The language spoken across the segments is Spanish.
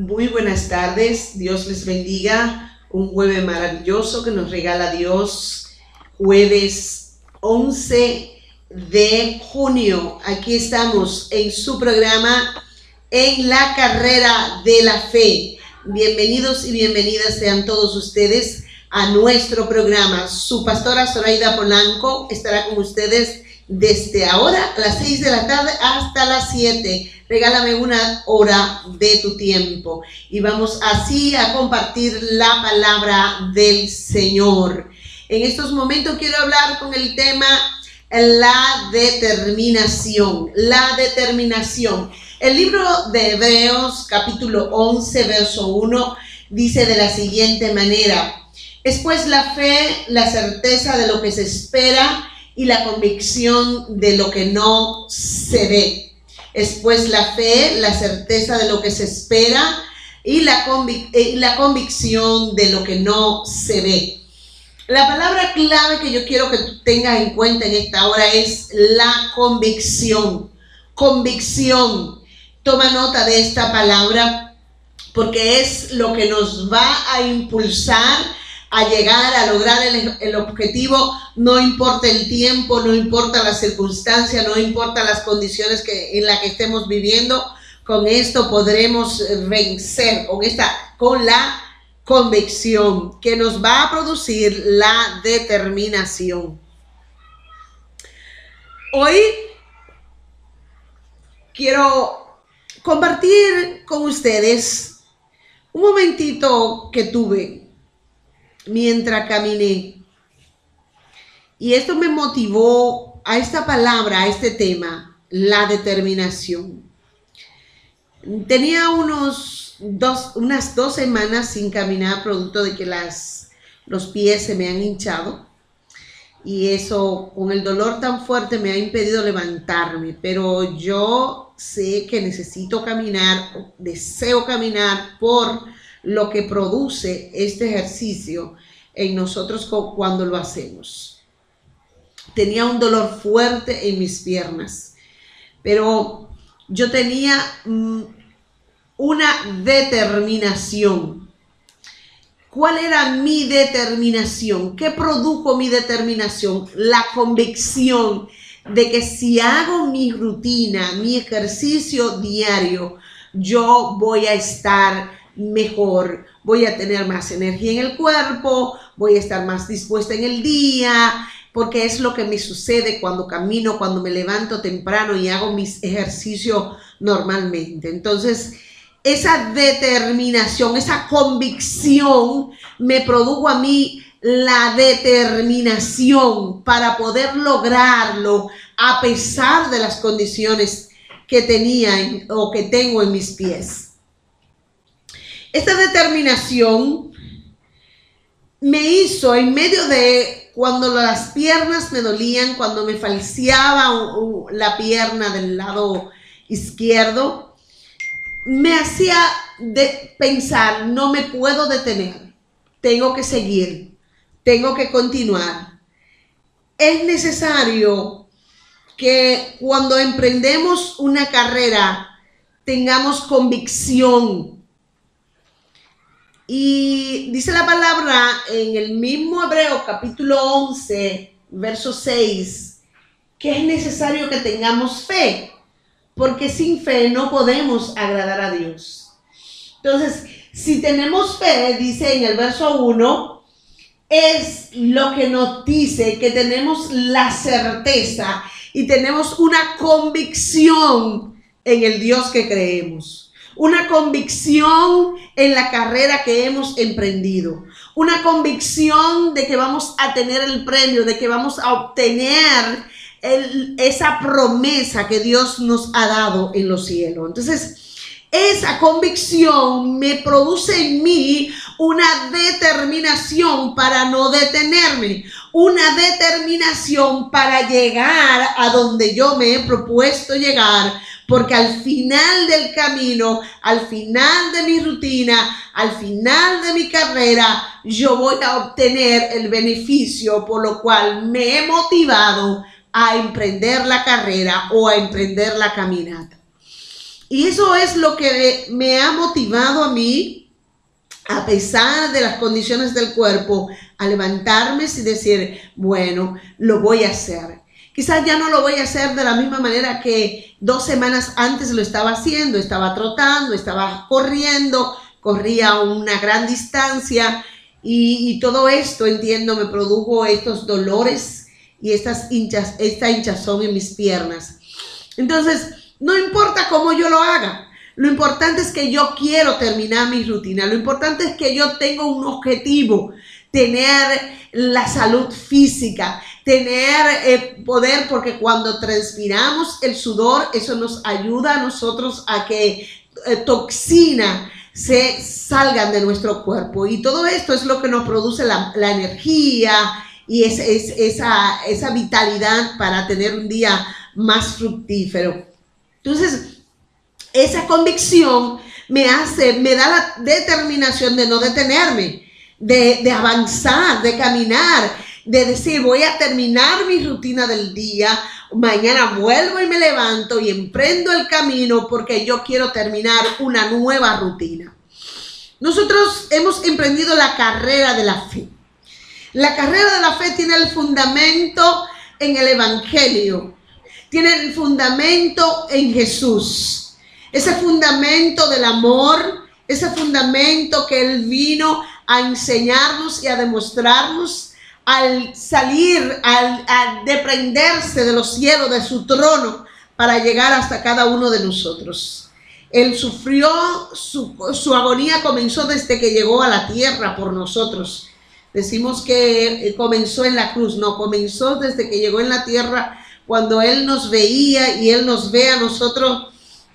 Muy buenas tardes, Dios les bendiga. Un jueves maravilloso que nos regala Dios, jueves 11 de junio. Aquí estamos en su programa En la carrera de la fe. Bienvenidos y bienvenidas sean todos ustedes a nuestro programa. Su pastora Zoraida Polanco estará con ustedes desde ahora a las 6 de la tarde hasta las 7. Regálame una hora de tu tiempo y vamos así a compartir la palabra del Señor. En estos momentos quiero hablar con el tema la determinación, la determinación. El libro de Hebreos capítulo 11, verso 1 dice de la siguiente manera, es pues la fe, la certeza de lo que se espera y la convicción de lo que no se ve. Es pues la fe, la certeza de lo que se espera y la, eh, la convicción de lo que no se ve. La palabra clave que yo quiero que tú tengas en cuenta en esta hora es la convicción. Convicción. Toma nota de esta palabra porque es lo que nos va a impulsar a llegar a lograr el, objetivo, no importa el tiempo, no importa la circunstancia, no importa las condiciones que, en las que estemos viviendo, con esto podremos vencer, con, esta, con la convicción que nos va a producir la determinación. Hoy quiero compartir con ustedes un momentito que tuve mientras caminé. Y esto me motivó a esta palabra, a este tema, la determinación. Tenía unos dos, unas dos semanas sin caminar, producto de que las, los pies se me han hinchado. Y eso, con el dolor tan fuerte, me ha impedido levantarme. Pero yo sé que necesito caminar, deseo caminar por lo que produce este ejercicio en nosotros cuando lo hacemos. Tenía un dolor fuerte en mis piernas, pero yo tenía mm, una determinación. ¿Cuál era mi determinación? ¿Qué produjo mi determinación? La convicción de que si hago mi rutina, mi ejercicio diario, yo voy a estar mejor, voy a tener más energía en el cuerpo, voy a estar más dispuesta en el día, porque es lo que me sucede cuando camino, cuando me levanto temprano y hago mis ejercicios normalmente. Entonces, esa determinación, esa convicción me produjo a mí la determinación para poder lograrlo a pesar de las condiciones que tenía o que tengo en mis pies. Esta determinación me hizo en medio de cuando las piernas me dolían, cuando me falseaba la pierna del lado izquierdo, me hacía pensar, no me puedo detener, tengo que seguir, tengo que continuar. Es necesario que cuando emprendemos una carrera tengamos convicción y dice la palabra en el mismo Hebreo capítulo 11, verso 6, que es necesario que tengamos fe, porque sin fe no podemos agradar a Dios. Entonces, si tenemos fe, dice en el verso 1, es lo que nos dice que tenemos la certeza y tenemos una convicción en el Dios que creemos una convicción en la carrera que hemos emprendido, una convicción de que vamos a tener el premio, de que vamos a obtener esa promesa que Dios nos ha dado en los cielos. Entonces, esa convicción me produce en mí una determinación para no detenerme, una determinación para llegar a donde yo me he propuesto llegar, porque al final del camino, al final de mi rutina, al final de mi carrera, yo voy a obtener el beneficio por lo cual me he motivado a emprender la carrera o a emprender la caminata. Y eso es lo que me ha motivado a mí, a pesar de las condiciones del cuerpo, a levantarme y decir, bueno, lo voy a hacer. Quizás ya no lo voy a hacer de la misma manera que dos semanas antes lo estaba haciendo, estaba trotando, estaba corriendo, corría una gran distancia y, todo esto, entiendo, me produjo estos dolores y estas hinchas, esta hinchazón en mis piernas. Entonces, no importa cómo yo lo haga, lo importante es que yo quiero terminar mi rutina, lo importante es que yo tengo un objetivo, tener la salud física, tener eh, poder, porque cuando transpiramos el sudor, eso nos ayuda a nosotros a que eh, toxina se salgan de nuestro cuerpo. Y todo esto es lo que nos produce la, energía y es, esa, esa vitalidad para tener un día más fructífero. Entonces, esa convicción me hace, me da la determinación de no detenerme, de, de, avanzar, de caminar, de decir, voy a terminar mi rutina del día, mañana vuelvo y me levanto y emprendo el camino porque yo quiero terminar una nueva rutina. Nosotros hemos emprendido la carrera de la fe. La carrera de la fe tiene el fundamento en el Evangelio, tiene el fundamento en Jesús. Ese fundamento del amor, ese fundamento que Él vino a enseñarnos y a demostrarnos al salir, al, deprenderse de los cielos, de su trono, para llegar hasta cada uno de nosotros. Él sufrió, su, su, agonía comenzó desde que llegó a la tierra por nosotros. Decimos que comenzó en la cruz, no, comenzó desde que llegó en la tierra cuando Él nos veía y Él nos ve a nosotros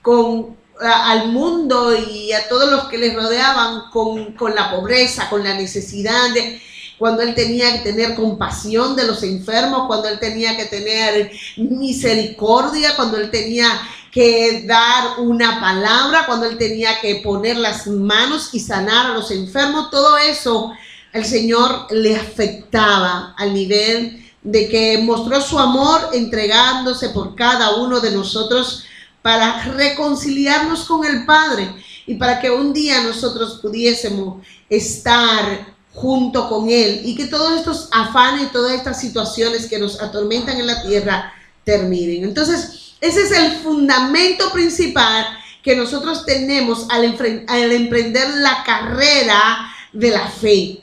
con al mundo y a todos los que les rodeaban con, con la pobreza, con la necesidad de, cuando él tenía que tener compasión de los enfermos, cuando él tenía que tener misericordia, cuando él tenía que dar una palabra, cuando él tenía que poner las manos y sanar a los enfermos, todo eso el Señor le afectaba al nivel de que mostró su amor entregándose por cada uno de nosotros para reconciliarnos con el Padre y para que un día nosotros pudiésemos estar junto con Él y que todos estos afanes y todas estas situaciones que nos atormentan en la tierra terminen. Entonces, ese es el fundamento principal que nosotros tenemos al, al emprender la carrera de la fe.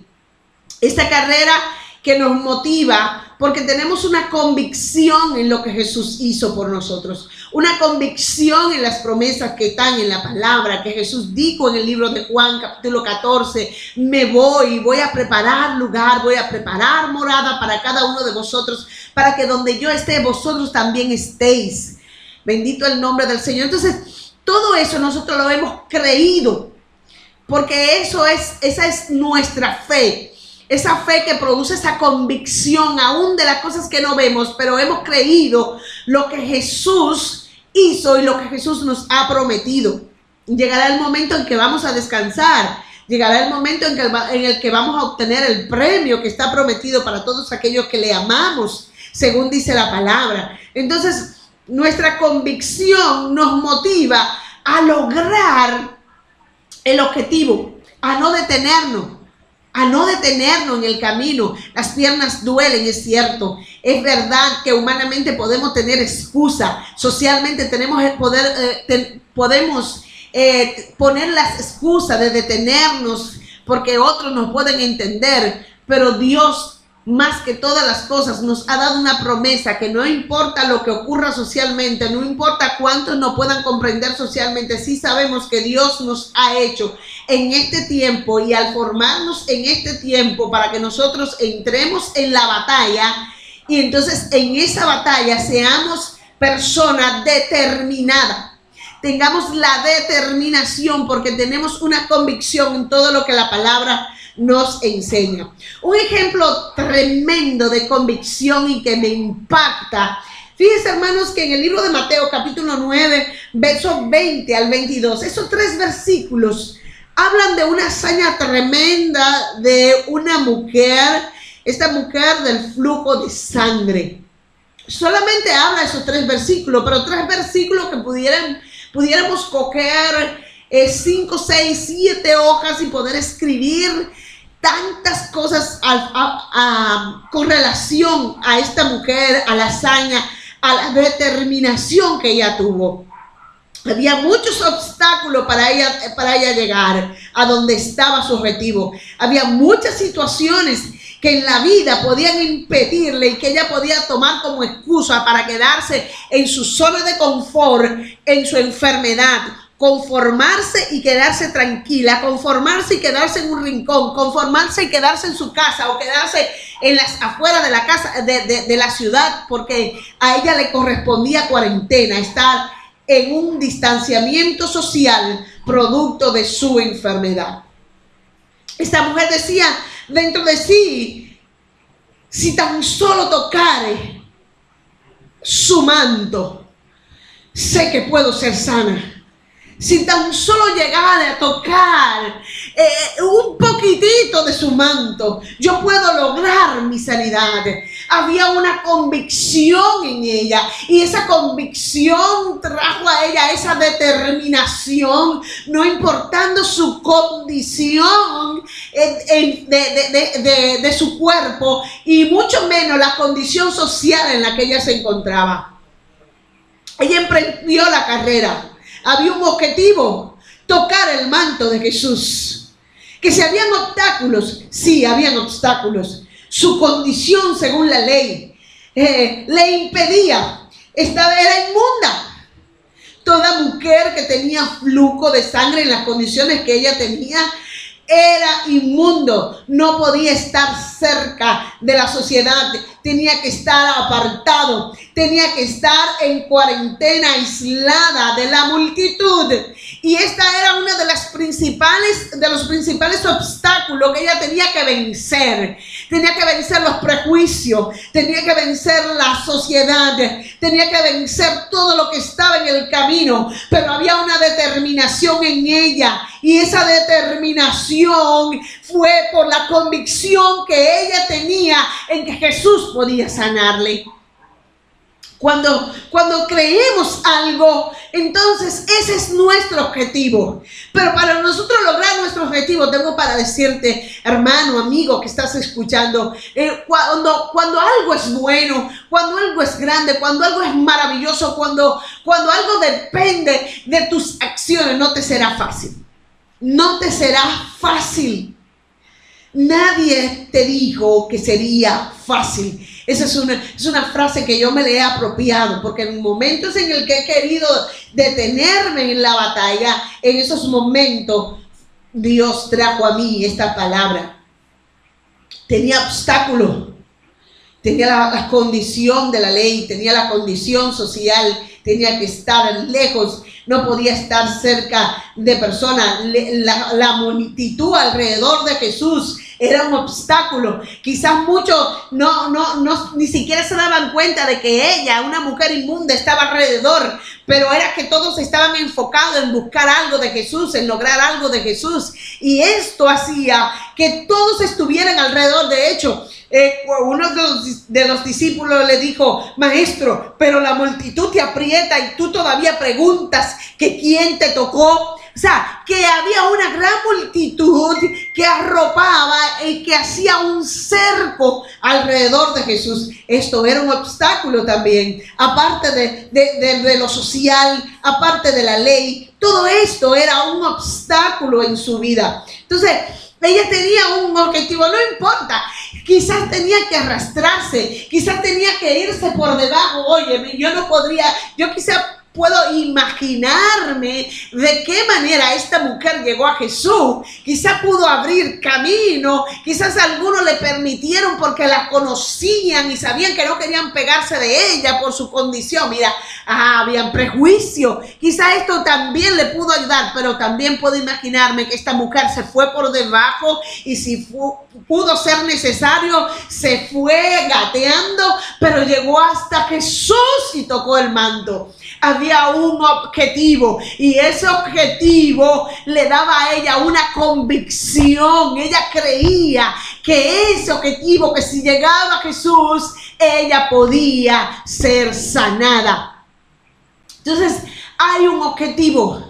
Esta carrera que nos motiva porque tenemos una convicción en lo que Jesús hizo por nosotros, una convicción en las promesas que están en la palabra, que Jesús dijo en el libro de Juan capítulo 14, me voy, voy a preparar lugar, voy a preparar morada para cada uno de vosotros, para que donde yo esté, vosotros también estéis. Bendito el nombre del Señor. Entonces, todo eso nosotros lo hemos creído, porque eso es, esa es nuestra fe esa fe que produce esa convicción aún de las cosas que no vemos, pero hemos creído lo que Jesús hizo y lo que Jesús nos ha prometido. Llegará el momento en que vamos a descansar, llegará el momento en, que, en el que vamos a obtener el premio que está prometido para todos aquellos que le amamos, según dice la palabra. Entonces, nuestra convicción nos motiva a lograr el objetivo, a no detenernos a no detenernos en el camino. Las piernas duelen, es cierto. Es verdad que humanamente podemos tener excusa, socialmente tenemos poder, eh, podemos eh, poner las excusas de detenernos porque otros nos pueden entender, pero Dios más que todas las cosas, nos ha dado una promesa que no importa lo que ocurra socialmente, no importa cuántos no puedan comprender socialmente, sí sabemos que Dios nos ha hecho en este tiempo y al formarnos en este tiempo para que nosotros entremos en la batalla y entonces en esa batalla seamos personas determinadas. Tengamos la determinación porque tenemos una convicción en todo lo que la palabra nos enseña. Un ejemplo tremendo de convicción y que me impacta. Fíjense hermanos que en el libro de Mateo capítulo 9, versos 20 al 22, esos tres versículos hablan de una hazaña tremenda de una mujer, esta mujer del flujo de sangre. Solamente habla esos tres versículos, pero tres versículos que pudieran pudiéramos coger eh, cinco, seis, siete hojas y poder escribir tantas cosas con relación a esta mujer, a la hazaña, a la determinación que ella tuvo. Había muchos obstáculos para ella, para ella llegar a donde estaba su objetivo. Había muchas situaciones que en la vida podían impedirle y que ella podía tomar como excusa para quedarse en su zona de confort, en su enfermedad, conformarse y quedarse tranquila, conformarse y quedarse en un rincón, conformarse y quedarse en su casa o quedarse en las afueras de la casa, de, de la ciudad, porque a ella le correspondía cuarentena, estar en un distanciamiento social producto de su enfermedad. Esta mujer decía dentro de sí, si tan solo tocare su manto, sé que puedo ser sana si tan solo llegara a tocar eh, un poquitito de su manto, yo puedo lograr mi sanidad. Había una convicción en ella y esa convicción trajo a ella esa determinación, no importando su condición de, de su cuerpo y mucho menos la condición social en la que ella se encontraba. Ella emprendió la carrera había un objetivo, tocar el manto de Jesús. Que si habían obstáculos, sí, habían obstáculos. Su condición según la ley eh, le impedía, estaba, era inmunda. Toda mujer que tenía flujo de sangre en las condiciones que ella tenía, era inmundo, no podía estar cerca de la sociedad, tenía que estar apartado, tenía que estar en cuarentena, aislada de la multitud. Y esta era una de las principales, de los principales obstáculos que ella tenía que vencer. Tenía que vencer los prejuicios, tenía que vencer la sociedad, tenía que vencer todo lo que estaba en el camino, pero había una determinación en ella y esa determinación fue por la convicción que ella tenía en que Jesús podía sanarle. Cuando, cuando creemos algo, entonces ese es nuestro objetivo. Pero para nosotros lograr nuestro objetivo, tengo para decirte, hermano, amigo que estás escuchando, eh, cuando, cuando algo es bueno, cuando algo es grande, cuando algo es maravilloso, cuando, cuando algo depende de tus acciones, no te será fácil. No te será fácil. Nadie te dijo que sería fácil. Esa es una, es una frase que yo me le he apropiado, porque en momentos en el que he querido detenerme en la batalla, en esos momentos Dios trajo a mí esta palabra. Tenía obstáculo, tenía la, condición de la ley, tenía la condición social, tenía que estar lejos, no podía estar cerca de personas. La, la multitud alrededor de Jesús era un obstáculo. Quizás muchos no, no, no, ni siquiera se daban cuenta de que ella, una mujer inmunda, estaba alrededor, pero era que todos estaban enfocados en buscar algo de Jesús, en lograr algo de Jesús. Y esto hacía que todos estuvieran alrededor. De hecho, eh, uno de los, de los, discípulos le dijo, maestro, pero la multitud te aprieta y tú todavía preguntas que quién te tocó. O sea, que había una gran multitud que arropaba y que hacía un cerco alrededor de Jesús. Esto era un obstáculo también, aparte de, de lo social, aparte de la ley. Todo esto era un obstáculo en su vida. Entonces, ella tenía un objetivo, no importa. Quizás tenía que arrastrarse, quizás tenía que irse por debajo. Oye, yo no podría, yo quizás puedo imaginarme de qué manera esta mujer llegó a Jesús. Quizá pudo abrir camino, quizás algunos le permitieron porque la conocían y sabían que no querían pegarse de ella por su condición. Mira, ah, habían prejuicio. Quizá esto también le pudo ayudar, pero también puedo imaginarme que esta mujer se fue por debajo y si pudo ser necesario, se fue gateando, pero llegó hasta Jesús y tocó el manto había un objetivo y ese objetivo le daba a ella una convicción. Ella creía que ese objetivo, que si llegaba Jesús, ella podía ser sanada. Entonces, hay un objetivo.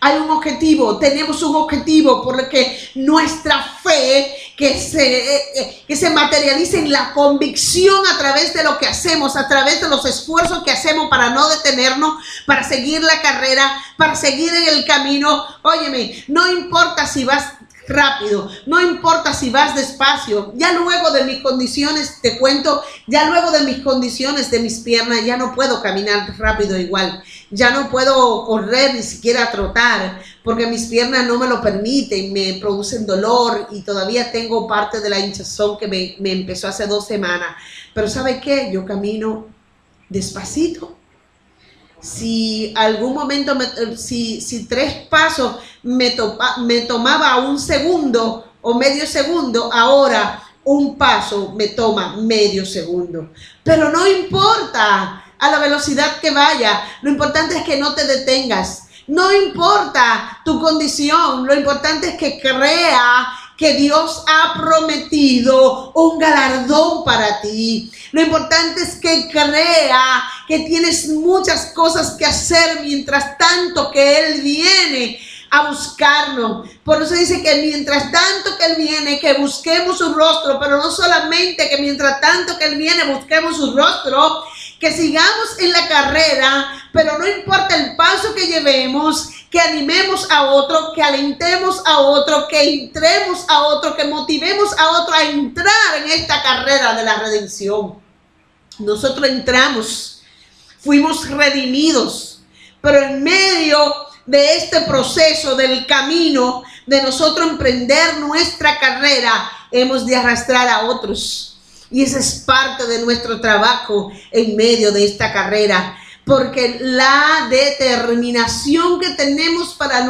Hay un objetivo, tenemos un objetivo porque nuestra fe que se, eh, eh, que se materialice en la convicción a través de lo que hacemos, a través de los esfuerzos que hacemos para no detenernos, para seguir la carrera, para seguir en el camino. Óyeme, no importa si vas rápido, no importa si vas despacio, ya luego de mis condiciones, te cuento, ya luego de mis condiciones de mis piernas, ya no puedo caminar rápido igual, ya no puedo correr ni siquiera trotar, porque mis piernas no me lo permiten, me producen dolor y todavía tengo parte de la hinchazón que me, empezó hace dos semanas. Pero ¿sabe qué? Yo camino despacito, si algún momento, si, si tres pasos me tomaba un segundo o medio segundo, ahora un paso me toma medio segundo. Pero no importa a la velocidad que vaya, lo importante es que no te detengas. No importa tu condición, lo importante es que crea que Dios ha prometido un galardón para ti. Lo importante es que crea que tienes muchas cosas que hacer mientras tanto que Él viene a buscarnos. Por eso dice que mientras tanto que Él viene, que busquemos su rostro, pero no solamente que mientras tanto que Él viene, busquemos su rostro, que sigamos en la carrera, pero no importa el paso que llevemos, que animemos a otro, que alentemos a otro, que entremos a otro, que motivemos a otro a entrar en esta carrera de la redención. Nosotros entramos, fuimos redimidos, pero en medio de este proceso del camino de nosotros emprender nuestra carrera, hemos de arrastrar a otros. Y esa es parte de nuestro trabajo en medio de esta carrera porque la determinación que tenemos para,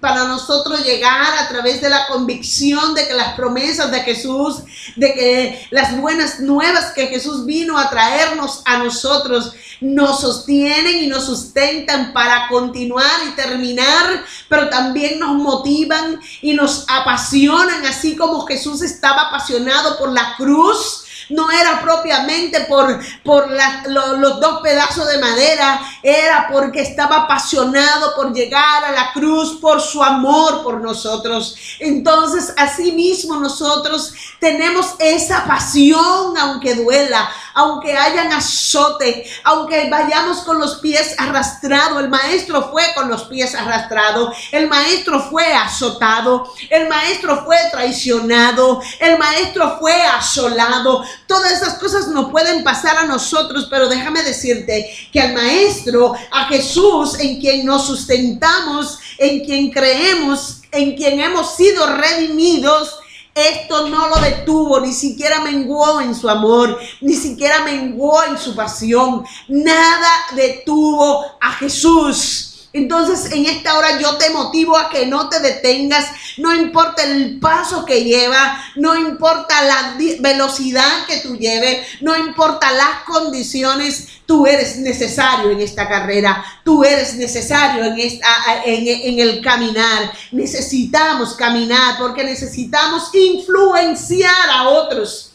para nosotros llegar a través de la convicción de que las promesas de Jesús, de que las buenas nuevas que Jesús vino a traernos a nosotros, nos sostienen y nos sustentan para continuar y terminar, pero también nos motivan y nos apasionan, así como Jesús estaba apasionado por la cruz no era propiamente por, por los dos pedazos de madera, era porque estaba apasionado por llegar a la cruz, por su amor por nosotros. Entonces, asimismo nosotros tenemos esa pasión, aunque duela, aunque hayan azote, aunque vayamos con los pies arrastrados. El maestro fue con los pies arrastrados, el maestro fue azotado, el maestro fue traicionado, el maestro fue asolado. Todas esas cosas no pueden pasar a nosotros, pero déjame decirte que al maestro, a Jesús, en quien nos sustentamos, en quien creemos, en quien hemos sido redimidos, esto no lo detuvo, ni siquiera menguó en su amor, ni siquiera menguó en su pasión. Nada detuvo a Jesús. Entonces en esta hora yo te motivo a que no te detengas, no importa el paso que lleva, no importa la velocidad que tú lleves, no importa las condiciones, tú eres necesario en esta carrera, tú eres necesario en, esta, en, en el caminar. Necesitamos caminar porque necesitamos influenciar a otros.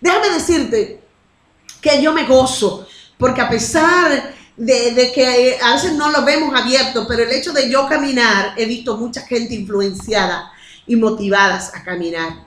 Déjame decirte que yo me gozo porque a pesar de, que a veces no lo vemos abierto, pero el hecho de yo caminar, he visto mucha gente influenciada y motivadas a caminar.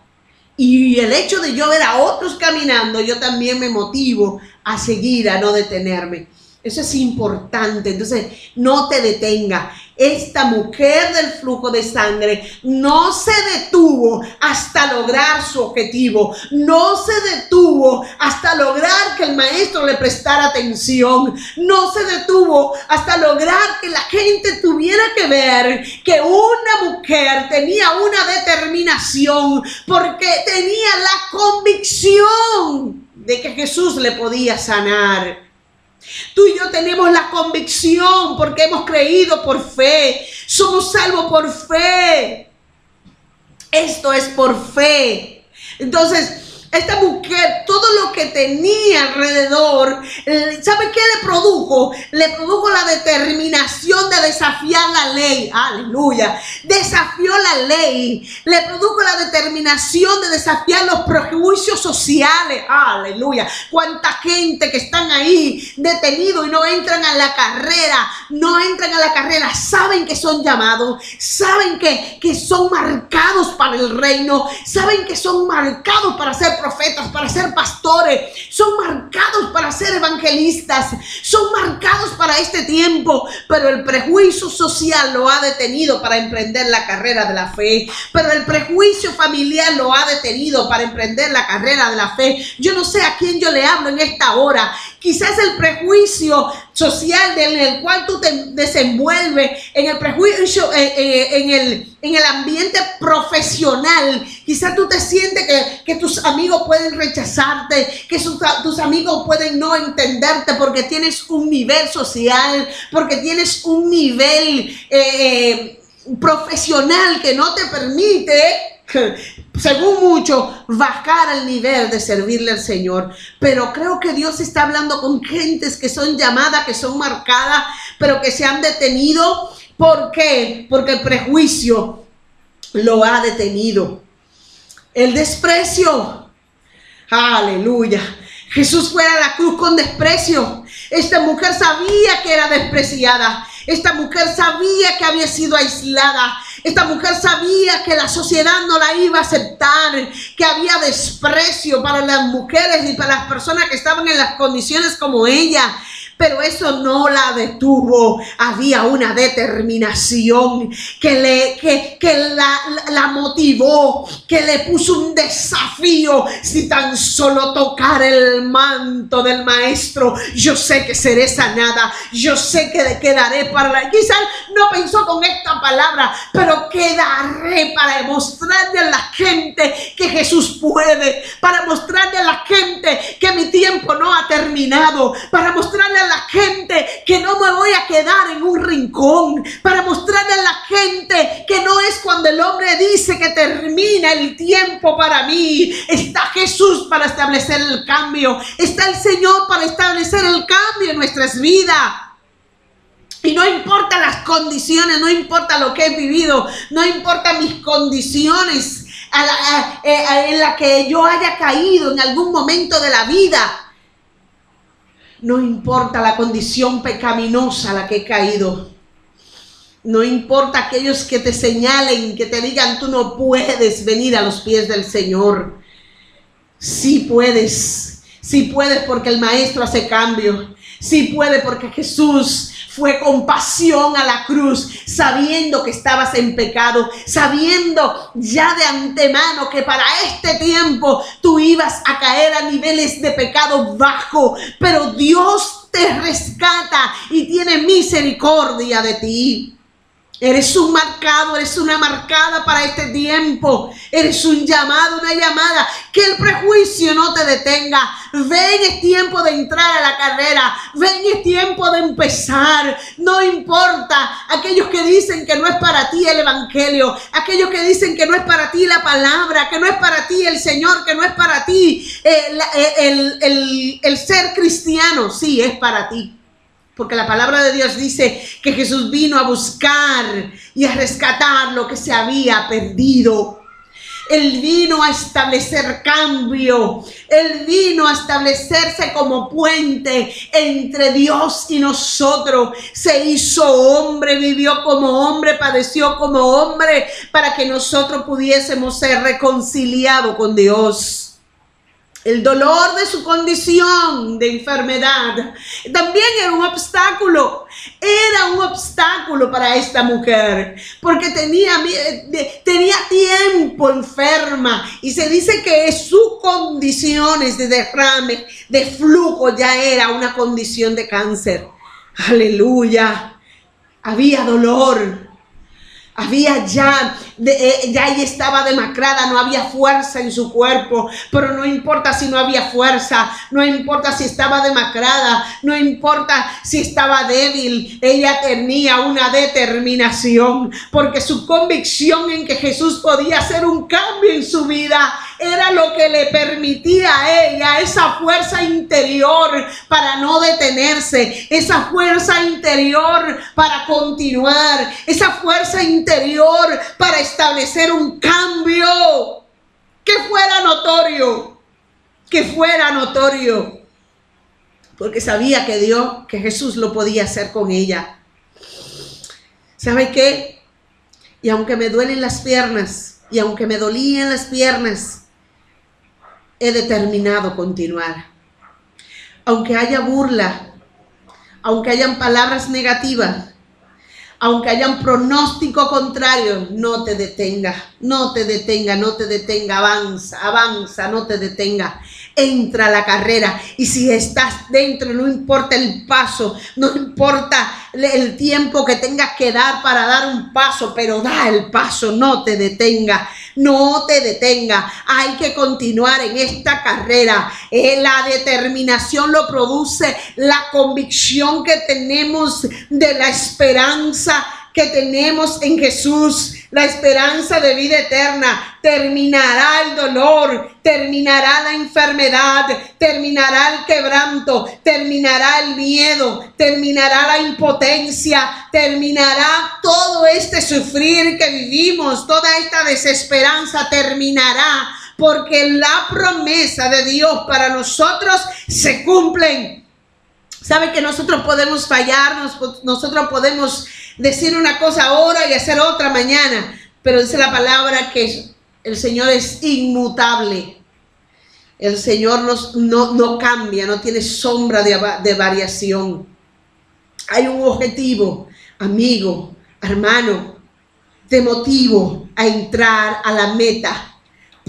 Y el hecho de yo ver a otros caminando, yo también me motivo a seguir, a no detenerme. Eso es importante. Entonces, no te detenga esta mujer del flujo de sangre no se detuvo hasta lograr su objetivo, no se detuvo hasta lograr que el maestro le prestara atención, no se detuvo hasta lograr que la gente tuviera que ver que una mujer tenía una determinación porque tenía la convicción de que Jesús le podía sanar. Tú y yo tenemos la convicción porque hemos creído por fe. Somos salvos por fe. Esto es por fe. Entonces, esta mujer, todo lo que tenía alrededor, eh, ¿sabe qué le produjo? Le produjo la determinación de desafiar la ley. Aleluya. Desafió la ley. Le produjo la determinación de desafiar los prejuicios sociales. Aleluya. Cuánta gente que están ahí detenidos y no entran a la carrera, no entran a la carrera, saben que son llamados, saben que, que son marcados para el reino, saben que son marcados para ser profetas, para ser pastores, son marcados para ser evangelistas, son marcados para este tiempo, pero el prejuicio social lo ha detenido para emprender la carrera de la fe, pero el prejuicio familiar lo ha detenido para emprender la carrera de la fe. Yo no sé a quién yo le hablo en esta hora. Quizás el prejuicio social en el cual tú te desenvuelves, en el prejuicio, eh, eh, en, el, en el ambiente profesional, quizás tú te sientes que, tus amigos pueden rechazarte, que tus amigos pueden no entenderte porque tienes un nivel social, porque tienes un nivel eh, profesional que no te permite según mucho, bajar al nivel de servirle al Señor. Pero creo que Dios está hablando con gentes que son llamadas, que son marcadas, pero que se han detenido. ¿Por qué? Porque el prejuicio lo ha detenido. El desprecio. Aleluya. Jesús fue a la cruz con desprecio. Esta mujer sabía que era despreciada. Esta mujer sabía que había sido aislada. Esta mujer sabía que la sociedad no la iba a aceptar, que había desprecio para las mujeres y para las personas que estaban en las condiciones como ella pero eso no la detuvo. Había una determinación que, le, que, la, la, motivó, que le puso un desafío. Si tan solo tocar el manto del maestro, yo sé que seré sanada, yo sé que quedaré para la... Quizás no pensó con esta palabra, pero quedaré para mostrarle a la gente que Jesús puede, para mostrarle a la gente que mi tiempo no ha terminado, para mostrarle a la gente que no me voy a quedar en un rincón, para mostrarle a la gente que no es cuando el hombre dice que termina el tiempo para mí. Está Jesús para establecer el cambio, está el Señor para establecer el cambio en nuestras vidas. Y no importa las condiciones, no importa lo que he vivido, no importa mis condiciones en la que yo haya caído en algún momento de la vida. No importa la condición pecaminosa a la que he caído. No importa aquellos que te señalen, que te digan, tú no puedes venir a los pies del Señor. Sí puedes, sí puedes porque el Maestro hace cambio. Sí puede porque Jesús fue con pasión a la cruz, sabiendo que estabas en pecado, sabiendo ya de antemano que para este tiempo tú ibas a caer a niveles de pecado bajo, pero Dios te rescata y tiene misericordia de ti. Eres un marcado, eres una marcada para este tiempo. Eres un llamado, una llamada. Que el prejuicio no te detenga. Ven, es tiempo de entrar a la carrera. Ven, es tiempo de empezar. No importa aquellos que dicen que no es para ti el Evangelio. Aquellos que dicen que no es para ti la palabra. Que no es para ti el Señor. Que no es para ti el, el, ser cristiano. Sí, es para ti. Porque la palabra de Dios dice que Jesús vino a buscar y a rescatar lo que se había perdido. Él vino a establecer cambio. Él vino a establecerse como puente entre Dios y nosotros. Se hizo hombre, vivió como hombre, padeció como hombre para que nosotros pudiésemos ser reconciliados con Dios el dolor de su condición de enfermedad también era un obstáculo. Era un obstáculo para esta mujer porque tenía, tenía tiempo enferma y se dice que sus condiciones de derrame, de flujo ya era una condición de cáncer. Aleluya. Había dolor, había ya, eh, ya ella estaba demacrada, no había fuerza en su cuerpo, pero no importa si no había fuerza, no importa si estaba demacrada, no importa si estaba débil, ella tenía una determinación, porque su convicción en que Jesús podía hacer un cambio en su vida era lo que le permitía a ella esa fuerza interior para no detenerse, esa fuerza interior para continuar, esa fuerza interior para establecer un cambio que fuera notorio, que fuera notorio, porque sabía que Dios, que Jesús lo podía hacer con ella. ¿Sabe qué? Y aunque me duelen las piernas, y aunque me dolían las piernas, he determinado continuar. Aunque haya burla, aunque hayan palabras negativas, aunque hayan pronóstico contrario, no te detenga, no te detenga, no te detenga, avanza, avanza, no te detenga entra a la carrera. Y si estás dentro, no importa el paso, no importa el tiempo que tengas que dar para dar un paso, pero da el paso, no te detenga, no te detenga. Hay que continuar en esta carrera. Eh, la determinación lo produce la convicción que tenemos de la esperanza que tenemos en Jesús, la esperanza de vida eterna. Terminará el dolor, terminará la enfermedad, terminará el quebranto, terminará el miedo, terminará la impotencia, terminará todo este sufrir que vivimos, toda esta desesperanza terminará porque la promesa de Dios para nosotros se cumplen. Sabe que nosotros podemos fallar, nosotros podemos decir una cosa ahora y hacer otra mañana, pero dice la palabra que el Señor es inmutable. El Señor no, no, cambia, no tiene sombra de, de variación. Hay un objetivo, amigo, hermano, te motivo a entrar a la meta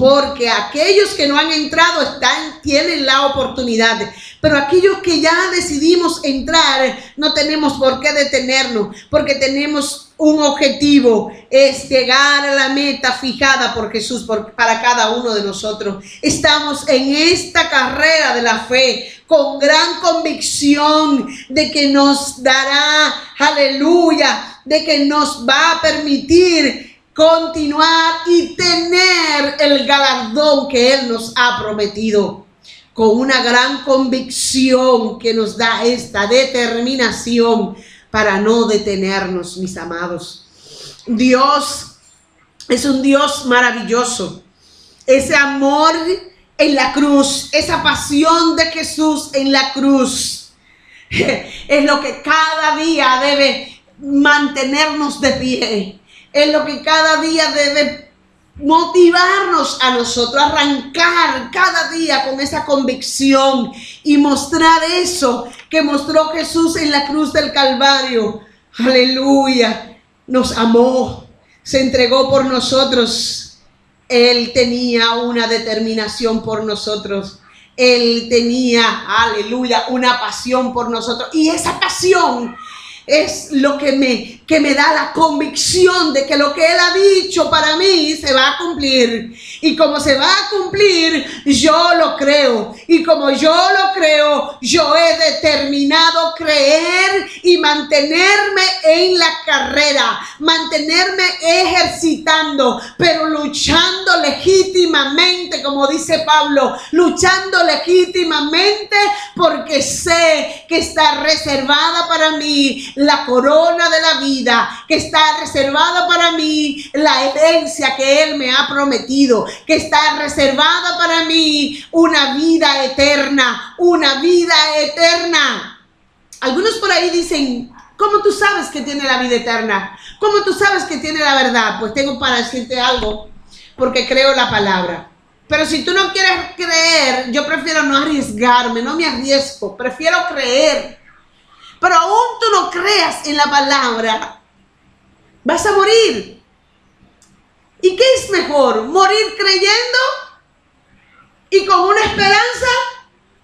porque aquellos que no han entrado están, tienen la oportunidad. Pero aquellos que ya decidimos entrar, no tenemos por qué detenernos, porque tenemos un objetivo, es llegar a la meta fijada por Jesús para cada uno de nosotros. Estamos en esta carrera de la fe con gran convicción de que nos dará, aleluya, de que nos va a permitir continuar y tener el galardón que Él nos ha prometido con una gran convicción que nos da esta determinación para no detenernos, mis amados. Dios es un Dios maravilloso. Ese amor en la cruz, esa pasión de Jesús en la cruz, es lo que cada día debe mantenernos de pie es lo que cada día debe motivarnos a nosotros, arrancar cada día con esa convicción y mostrar eso que mostró Jesús en la cruz del Calvario. Aleluya, nos amó, se entregó por nosotros. Él tenía una determinación por nosotros. Él tenía, aleluya, una pasión por nosotros. Y esa pasión es lo que me que me da la convicción de que lo que Él ha dicho para mí se va a cumplir. Y como se va a cumplir, yo lo creo. Y como yo lo creo, yo he determinado creer y mantenerme en la carrera, mantenerme ejercitando, pero luchando legítimamente, como dice Pablo, luchando legítimamente porque sé que está reservada para mí la corona de la vida que está reservada para mí la herencia que Él me ha prometido, que está reservada para mí una vida eterna, una vida eterna. Algunos por ahí dicen, ¿cómo tú sabes que tiene la vida eterna? ¿Cómo tú sabes que tiene la verdad? Pues tengo para decirte algo, porque creo la palabra. Pero si tú no quieres creer, yo prefiero no arriesgarme, no me arriesgo, prefiero creer pero aún tú no creas en la palabra, vas a morir. ¿Y qué es mejor? ¿Morir creyendo y con una esperanza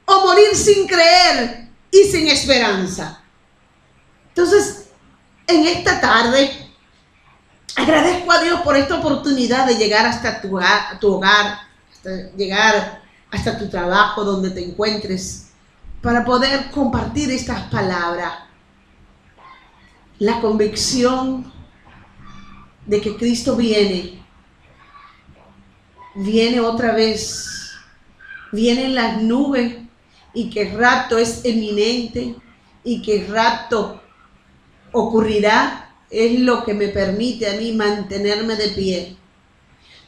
o morir sin creer y sin esperanza? Entonces, en esta tarde, agradezco a Dios por esta oportunidad de llegar hasta tu hogar, llegar hasta tu trabajo donde te encuentres para poder compartir estas palabras. La convicción de que Cristo viene viene otra vez, vienen las nubes y que el rapto es eminente y que el rapto ocurrirá, es lo que me permite a mí mantenerme de pie,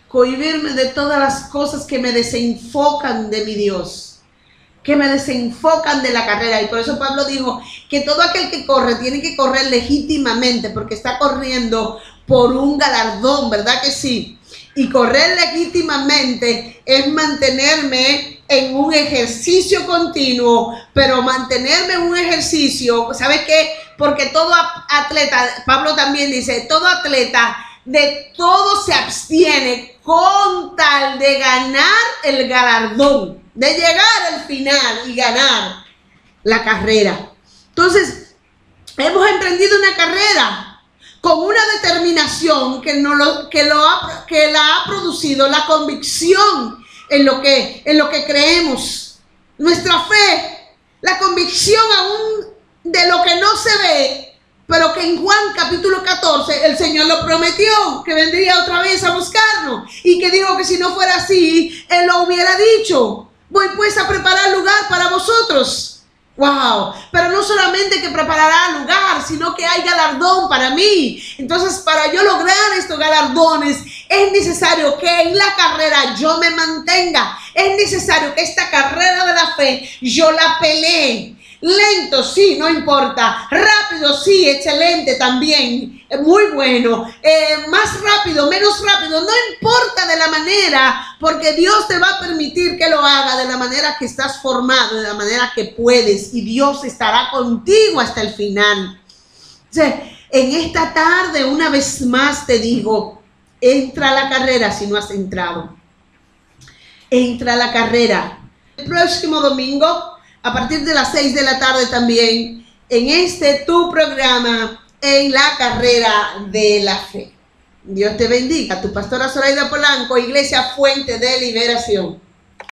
cohibirme de todas las cosas que me desenfocan de mi Dios, que me desenfocan de la carrera. Y por eso Pablo dijo que todo aquel que corre tiene que correr legítimamente, porque está corriendo por un galardón, ¿verdad que sí? Y correr legítimamente es mantenerme en un ejercicio continuo, pero mantenerme en un ejercicio, ¿sabes qué? Porque todo atleta, Pablo también dice, todo atleta de todo se abstiene con tal de ganar el galardón, de llegar al final y ganar la carrera. Entonces, hemos emprendido una carrera con una determinación que, no lo, que, lo que la ha producido la convicción en lo, que, en lo que creemos. Nuestra fe, la convicción aún de lo que no se ve, pero que en Juan capítulo 14 el Señor lo prometió, que vendría otra vez a buscarnos y que dijo que si no fuera así, Él lo hubiera dicho. Voy pues a preparar lugar para vosotros. Wow, pero no solamente que preparará lugar, sino que hay galardón para mí. Entonces, para yo lograr estos galardones, es necesario que en la carrera yo me mantenga. Es necesario que esta carrera de la fe yo la pelee. Lento, sí, no importa. Rápido, sí, excelente también. Muy bueno. Eh, más rápido, menos rápido. No importa de la manera, porque Dios te va a permitir que lo haga de la manera que estás formado, de la manera que puedes. Y Dios estará contigo hasta el final. en esta tarde, una vez más te digo, entra a la carrera si no has entrado. Entra a la carrera. El próximo domingo a partir de las 6 de la tarde también en este tu programa en la carrera de la fe. Dios te bendiga. Tu pastora Zoraida Polanco, Iglesia Fuente de Liberación.